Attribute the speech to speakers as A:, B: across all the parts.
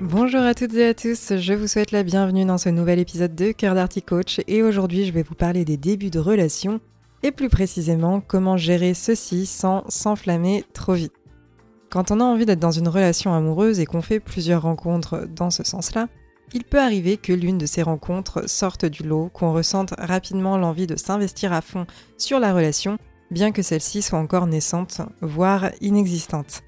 A: Bonjour à toutes et à tous, je vous souhaite la bienvenue dans ce nouvel épisode de Cœur d'Arty Coach et aujourd'hui je vais vous parler des débuts de relation et plus précisément comment gérer ceci sans s'enflammer trop vite. Quand on a envie d'être dans une relation amoureuse et qu'on fait plusieurs rencontres dans ce sens-là, il peut arriver que l'une de ces rencontres sorte du lot, qu'on ressente rapidement l'envie de s'investir à fond sur la relation, bien que celle-ci soit encore naissante, voire inexistante.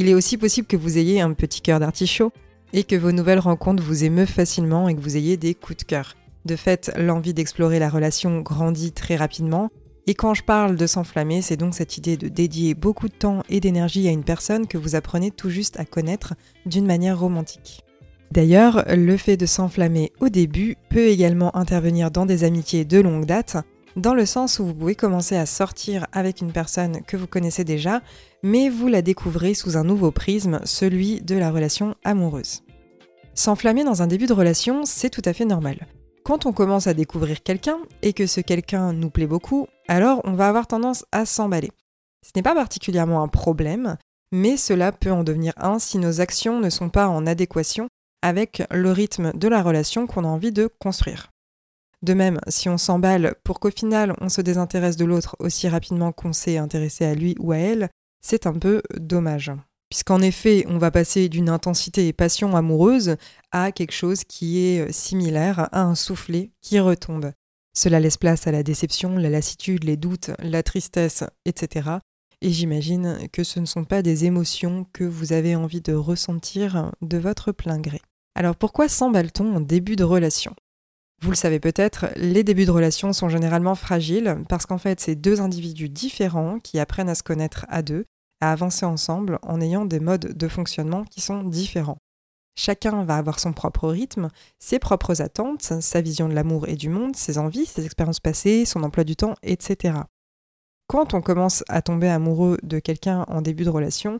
A: Il est aussi possible que vous ayez un petit cœur d'artichaut et que vos nouvelles rencontres vous émeuvent facilement et que vous ayez des coups de cœur. De fait, l'envie d'explorer la relation grandit très rapidement. Et quand je parle de s'enflammer, c'est donc cette idée de dédier beaucoup de temps et d'énergie à une personne que vous apprenez tout juste à connaître d'une manière romantique. D'ailleurs, le fait de s'enflammer au début peut également intervenir dans des amitiés de longue date, dans le sens où vous pouvez commencer à sortir avec une personne que vous connaissez déjà, mais vous la découvrez sous un nouveau prisme, celui de la relation amoureuse. S'enflammer dans un début de relation, c'est tout à fait normal. Quand on commence à découvrir quelqu'un et que ce quelqu'un nous plaît beaucoup, alors on va avoir tendance à s'emballer. Ce n'est pas particulièrement un problème, mais cela peut en devenir un si nos actions ne sont pas en adéquation avec le rythme de la relation qu'on a envie de construire. De même, si on s'emballe pour qu'au final on se désintéresse de l'autre aussi rapidement qu'on s'est intéressé à lui ou à elle, c'est un peu dommage. Puisqu'en effet, on va passer d'une intensité et passion amoureuse à quelque chose qui est similaire à un soufflet qui retombe. Cela laisse place à la déception, la lassitude, les doutes, la tristesse, etc. Et j'imagine que ce ne sont pas des émotions que vous avez envie de ressentir de votre plein gré. Alors pourquoi s'emballe-t-on en début de relation? Vous le savez peut-être, les débuts de relation sont généralement fragiles parce qu'en fait, c'est deux individus différents qui apprennent à se connaître à deux, à avancer ensemble en ayant des modes de fonctionnement qui sont différents. Chacun va avoir son propre rythme, ses propres attentes, sa vision de l'amour et du monde, ses envies, ses expériences passées, son emploi du temps, etc. Quand on commence à tomber amoureux de quelqu'un en début de relation,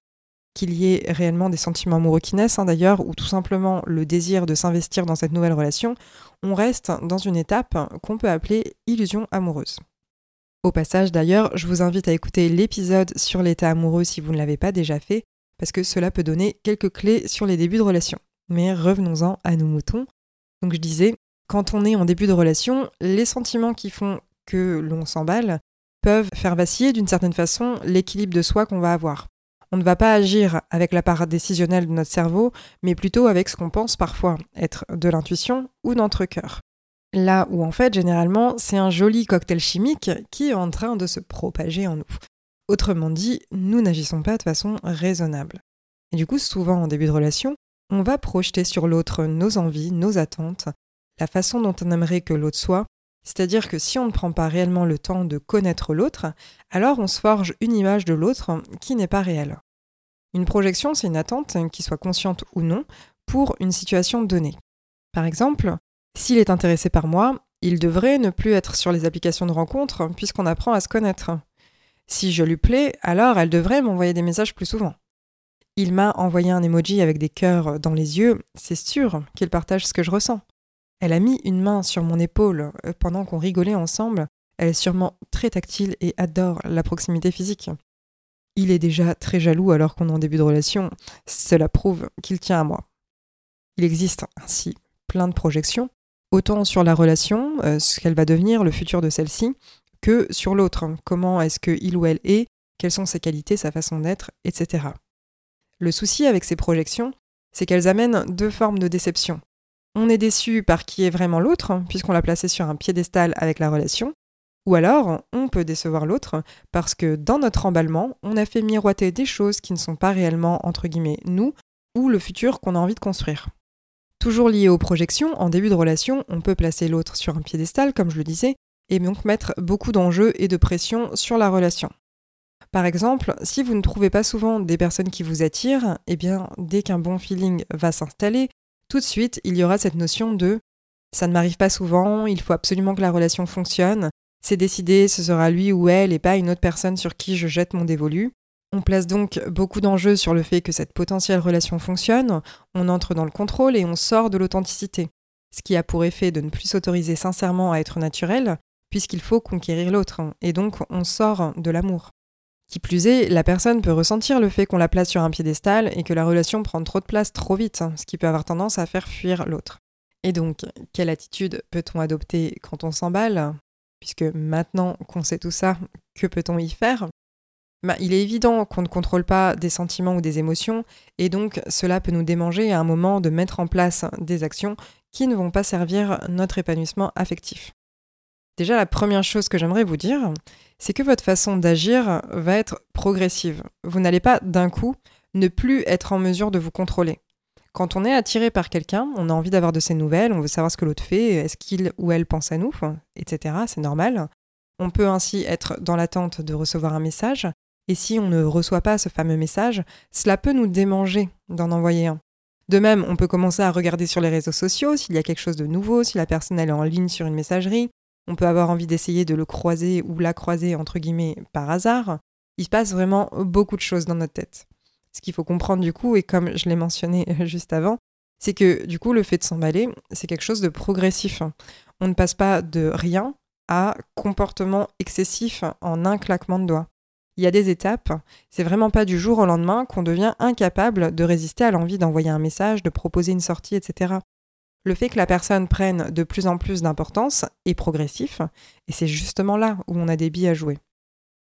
A: qu'il y ait réellement des sentiments amoureux qui naissent hein, d'ailleurs, ou tout simplement le désir de s'investir dans cette nouvelle relation, on reste dans une étape qu'on peut appeler illusion amoureuse. Au passage d'ailleurs, je vous invite à écouter l'épisode sur l'état amoureux si vous ne l'avez pas déjà fait, parce que cela peut donner quelques clés sur les débuts de relation. Mais revenons-en à nos moutons. Donc je disais, quand on est en début de relation, les sentiments qui font que l'on s'emballe peuvent faire vaciller d'une certaine façon l'équilibre de soi qu'on va avoir on ne va pas agir avec la part décisionnelle de notre cerveau, mais plutôt avec ce qu'on pense parfois être de l'intuition ou notre cœur. Là où en fait, généralement, c'est un joli cocktail chimique qui est en train de se propager en nous. Autrement dit, nous n'agissons pas de façon raisonnable. Et du coup, souvent en début de relation, on va projeter sur l'autre nos envies, nos attentes, la façon dont on aimerait que l'autre soit, c'est-à-dire que si on ne prend pas réellement le temps de connaître l'autre, alors on se forge une image de l'autre qui n'est pas réelle. Une projection, c'est une attente, qui soit consciente ou non, pour une situation donnée. Par exemple, s'il est intéressé par moi, il devrait ne plus être sur les applications de rencontre puisqu'on apprend à se connaître. Si je lui plais, alors elle devrait m'envoyer des messages plus souvent. Il m'a envoyé un emoji avec des cœurs dans les yeux, c'est sûr qu'il partage ce que je ressens. Elle a mis une main sur mon épaule euh, pendant qu'on rigolait ensemble. Elle est sûrement très tactile et adore la proximité physique. Il est déjà très jaloux alors qu'on est en début de relation. Cela prouve qu'il tient à moi. Il existe ainsi plein de projections, autant sur la relation, euh, ce qu'elle va devenir, le futur de celle-ci, que sur l'autre. Comment est-ce qu'il ou elle est, quelles sont ses qualités, sa façon d'être, etc. Le souci avec ces projections, c'est qu'elles amènent deux formes de déception. On est déçu par qui est vraiment l'autre, puisqu'on l'a placé sur un piédestal avec la relation, ou alors on peut décevoir l'autre parce que dans notre emballement, on a fait miroiter des choses qui ne sont pas réellement, entre guillemets, nous, ou le futur qu'on a envie de construire. Toujours lié aux projections, en début de relation, on peut placer l'autre sur un piédestal, comme je le disais, et donc mettre beaucoup d'enjeux et de pression sur la relation. Par exemple, si vous ne trouvez pas souvent des personnes qui vous attirent, eh bien, dès qu'un bon feeling va s'installer, tout de suite, il y aura cette notion de Ça ne m'arrive pas souvent, il faut absolument que la relation fonctionne. C'est décidé, ce sera lui ou elle et pas une autre personne sur qui je jette mon dévolu. On place donc beaucoup d'enjeux sur le fait que cette potentielle relation fonctionne, on entre dans le contrôle et on sort de l'authenticité, ce qui a pour effet de ne plus s'autoriser sincèrement à être naturel, puisqu'il faut conquérir l'autre, et donc on sort de l'amour. Qui plus est, la personne peut ressentir le fait qu'on la place sur un piédestal et que la relation prend trop de place trop vite, ce qui peut avoir tendance à faire fuir l'autre. Et donc, quelle attitude peut-on adopter quand on s'emballe? Puisque maintenant qu'on sait tout ça, que peut-on y faire? Bah, il est évident qu'on ne contrôle pas des sentiments ou des émotions, et donc cela peut nous démanger à un moment de mettre en place des actions qui ne vont pas servir notre épanouissement affectif. Déjà, la première chose que j'aimerais vous dire, c'est que votre façon d'agir va être progressive. Vous n'allez pas d'un coup ne plus être en mesure de vous contrôler. Quand on est attiré par quelqu'un, on a envie d'avoir de ses nouvelles, on veut savoir ce que l'autre fait, est-ce qu'il ou elle pense à nous, etc. C'est normal. On peut ainsi être dans l'attente de recevoir un message, et si on ne reçoit pas ce fameux message, cela peut nous démanger d'en envoyer un. De même, on peut commencer à regarder sur les réseaux sociaux s'il y a quelque chose de nouveau, si la personne est en ligne sur une messagerie. On peut avoir envie d'essayer de le croiser ou la croiser entre guillemets par hasard. Il se passe vraiment beaucoup de choses dans notre tête. Ce qu'il faut comprendre du coup, et comme je l'ai mentionné juste avant, c'est que du coup le fait de s'emballer, c'est quelque chose de progressif. On ne passe pas de rien à comportement excessif en un claquement de doigts. Il y a des étapes. C'est vraiment pas du jour au lendemain qu'on devient incapable de résister à l'envie d'envoyer un message, de proposer une sortie, etc. Le fait que la personne prenne de plus en plus d'importance est progressif, et c'est justement là où on a des billes à jouer.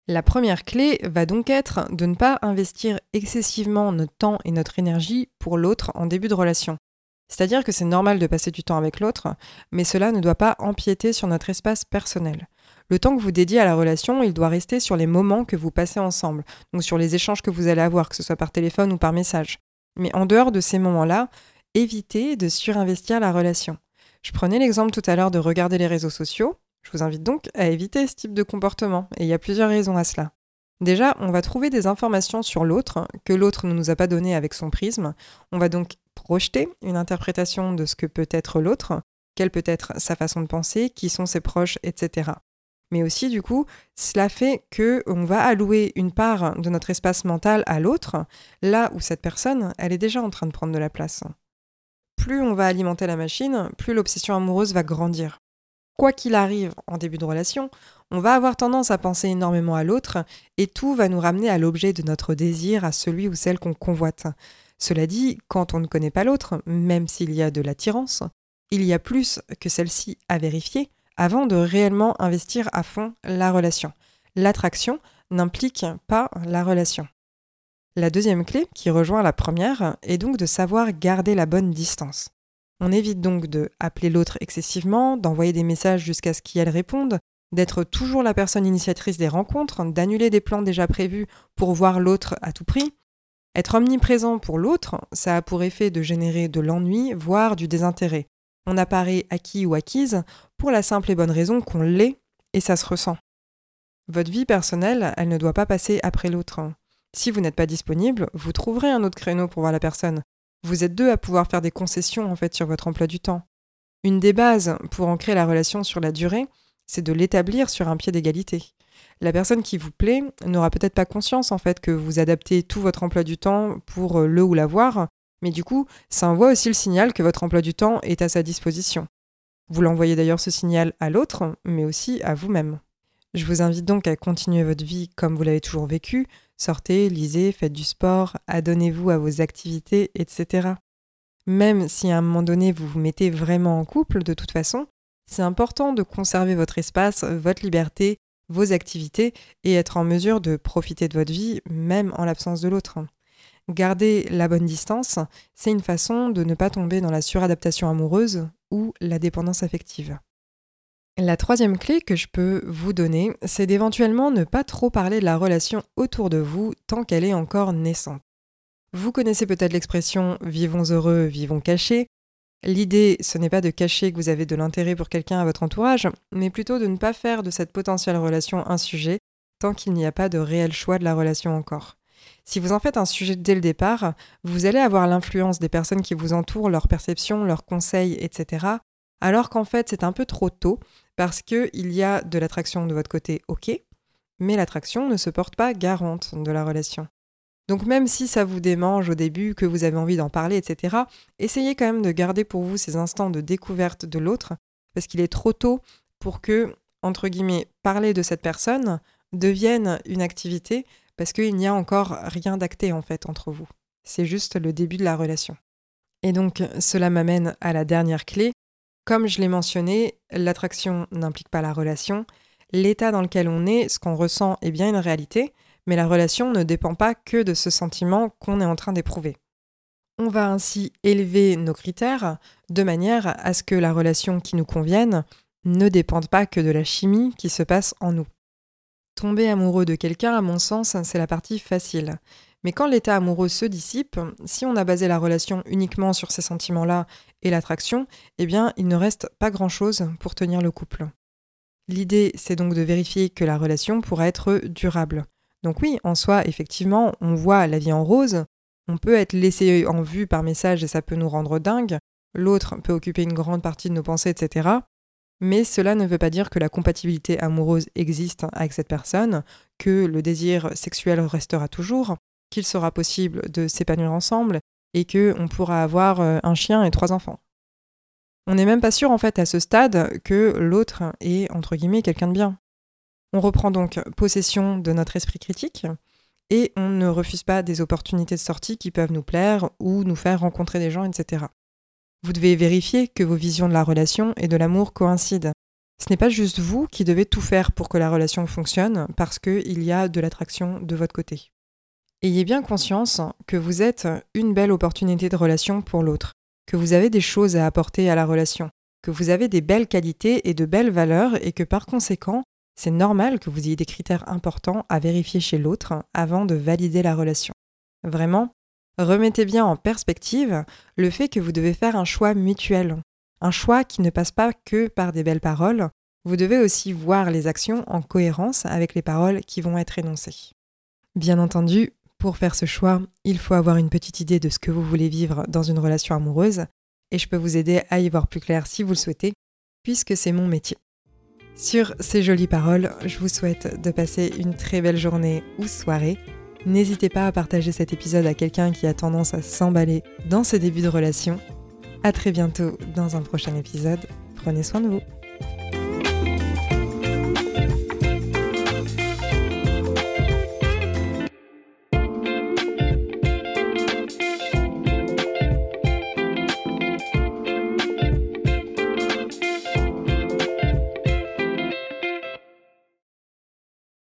A: La première clé va donc être de ne pas investir excessivement notre temps et notre énergie pour l'autre en début de relation. C'est-à-dire que c'est normal de passer du temps avec l'autre, mais cela ne doit pas empiéter sur notre espace personnel. Le temps que vous dédiez à la relation, il doit rester sur les moments que vous passez ensemble, donc sur les échanges que vous allez avoir, que ce soit par téléphone ou par message. Mais en dehors de ces moments-là, évitez de surinvestir la relation. Je prenais l'exemple tout à l'heure de regarder les réseaux sociaux. Je vous invite donc à éviter ce type de comportement, et il y a plusieurs raisons à cela. Déjà, on va trouver des informations sur l'autre que l'autre ne nous a pas données avec son prisme. On va donc projeter une interprétation de ce que peut être l'autre, quelle peut être sa façon de penser, qui sont ses proches, etc mais aussi du coup, cela fait que on va allouer une part de notre espace mental à l'autre, là où cette personne, elle est déjà en train de prendre de la place. Plus on va alimenter la machine, plus l'obsession amoureuse va grandir. Quoi qu'il arrive en début de relation, on va avoir tendance à penser énormément à l'autre et tout va nous ramener à l'objet de notre désir, à celui ou celle qu'on convoite. Cela dit, quand on ne connaît pas l'autre, même s'il y a de l'attirance, il y a plus que celle-ci à vérifier, avant de réellement investir à fond la relation. L'attraction n'implique pas la relation. La deuxième clé, qui rejoint la première, est donc de savoir garder la bonne distance. On évite donc de appeler l'autre excessivement, d'envoyer des messages jusqu'à ce qu'elle réponde, d'être toujours la personne initiatrice des rencontres, d'annuler des plans déjà prévus pour voir l'autre à tout prix. Être omniprésent pour l'autre, ça a pour effet de générer de l'ennui, voire du désintérêt. On apparaît acquis ou acquise pour la simple et bonne raison qu'on l'est et ça se ressent. Votre vie personnelle, elle ne doit pas passer après l'autre. Si vous n'êtes pas disponible, vous trouverez un autre créneau pour voir la personne. Vous êtes deux à pouvoir faire des concessions en fait sur votre emploi du temps. Une des bases pour ancrer la relation sur la durée, c'est de l'établir sur un pied d'égalité. La personne qui vous plaît n'aura peut-être pas conscience en fait que vous adaptez tout votre emploi du temps pour le ou la voir, mais du coup, ça envoie aussi le signal que votre emploi du temps est à sa disposition. Vous l'envoyez d'ailleurs ce signal à l'autre, mais aussi à vous-même. Je vous invite donc à continuer votre vie comme vous l'avez toujours vécu. Sortez, lisez, faites du sport, adonnez-vous à vos activités, etc. Même si à un moment donné vous vous mettez vraiment en couple, de toute façon, c'est important de conserver votre espace, votre liberté, vos activités et être en mesure de profiter de votre vie même en l'absence de l'autre. Garder la bonne distance, c'est une façon de ne pas tomber dans la suradaptation amoureuse ou la dépendance affective. La troisième clé que je peux vous donner, c'est d'éventuellement ne pas trop parler de la relation autour de vous tant qu'elle est encore naissante. Vous connaissez peut-être l'expression vivons heureux, vivons cachés. L'idée, ce n'est pas de cacher que vous avez de l'intérêt pour quelqu'un à votre entourage, mais plutôt de ne pas faire de cette potentielle relation un sujet tant qu'il n'y a pas de réel choix de la relation encore. Si vous en faites un sujet dès le départ, vous allez avoir l'influence des personnes qui vous entourent, leurs perceptions, leurs conseils, etc., alors qu'en fait c'est un peu trop tôt parce qu'il y a de l'attraction de votre côté, ok, mais l'attraction ne se porte pas garante de la relation. Donc même si ça vous démange au début, que vous avez envie d'en parler, etc., essayez quand même de garder pour vous ces instants de découverte de l'autre, parce qu'il est trop tôt pour que, entre guillemets, parler de cette personne devienne une activité, parce qu'il n'y a encore rien d'acté en fait entre vous. C'est juste le début de la relation. Et donc cela m'amène à la dernière clé. Comme je l'ai mentionné, l'attraction n'implique pas la relation. L'état dans lequel on est, ce qu'on ressent, est bien une réalité, mais la relation ne dépend pas que de ce sentiment qu'on est en train d'éprouver. On va ainsi élever nos critères de manière à ce que la relation qui nous convienne ne dépende pas que de la chimie qui se passe en nous. Tomber amoureux de quelqu'un, à mon sens, c'est la partie facile. Mais quand l'état amoureux se dissipe, si on a basé la relation uniquement sur ces sentiments-là et l'attraction, eh bien, il ne reste pas grand-chose pour tenir le couple. L'idée, c'est donc de vérifier que la relation pourra être durable. Donc oui, en soi, effectivement, on voit la vie en rose, on peut être laissé en vue par message et ça peut nous rendre dingue, l'autre peut occuper une grande partie de nos pensées, etc. Mais cela ne veut pas dire que la compatibilité amoureuse existe avec cette personne, que le désir sexuel restera toujours, qu'il sera possible de s'épanouir ensemble et que on pourra avoir euh, un chien et trois enfants. On n'est même pas sûr en fait à ce stade que l'autre est entre guillemets quelqu'un de bien. On reprend donc possession de notre esprit critique et on ne refuse pas des opportunités de sortie qui peuvent nous plaire ou nous faire rencontrer des gens, etc. Vous devez vérifier que vos visions de la relation et de l'amour coïncident. Ce n'est pas juste vous qui devez tout faire pour que la relation fonctionne parce qu'il y a de l'attraction de votre côté. Ayez bien conscience que vous êtes une belle opportunité de relation pour l'autre, que vous avez des choses à apporter à la relation, que vous avez des belles qualités et de belles valeurs et que par conséquent, c'est normal que vous ayez des critères importants à vérifier chez l'autre avant de valider la relation. Vraiment, remettez bien en perspective le fait que vous devez faire un choix mutuel, un choix qui ne passe pas que par des belles paroles, vous devez aussi voir les actions en cohérence avec les paroles qui vont être énoncées. Bien entendu, pour faire ce choix, il faut avoir une petite idée de ce que vous voulez vivre dans une relation amoureuse, et je peux vous aider à y voir plus clair si vous le souhaitez, puisque c'est mon métier. Sur ces jolies paroles, je vous souhaite de passer une très belle journée ou soirée. N'hésitez pas à partager cet épisode à quelqu'un qui a tendance à s'emballer dans ses débuts de relation. À très bientôt dans un prochain épisode. Prenez soin de vous.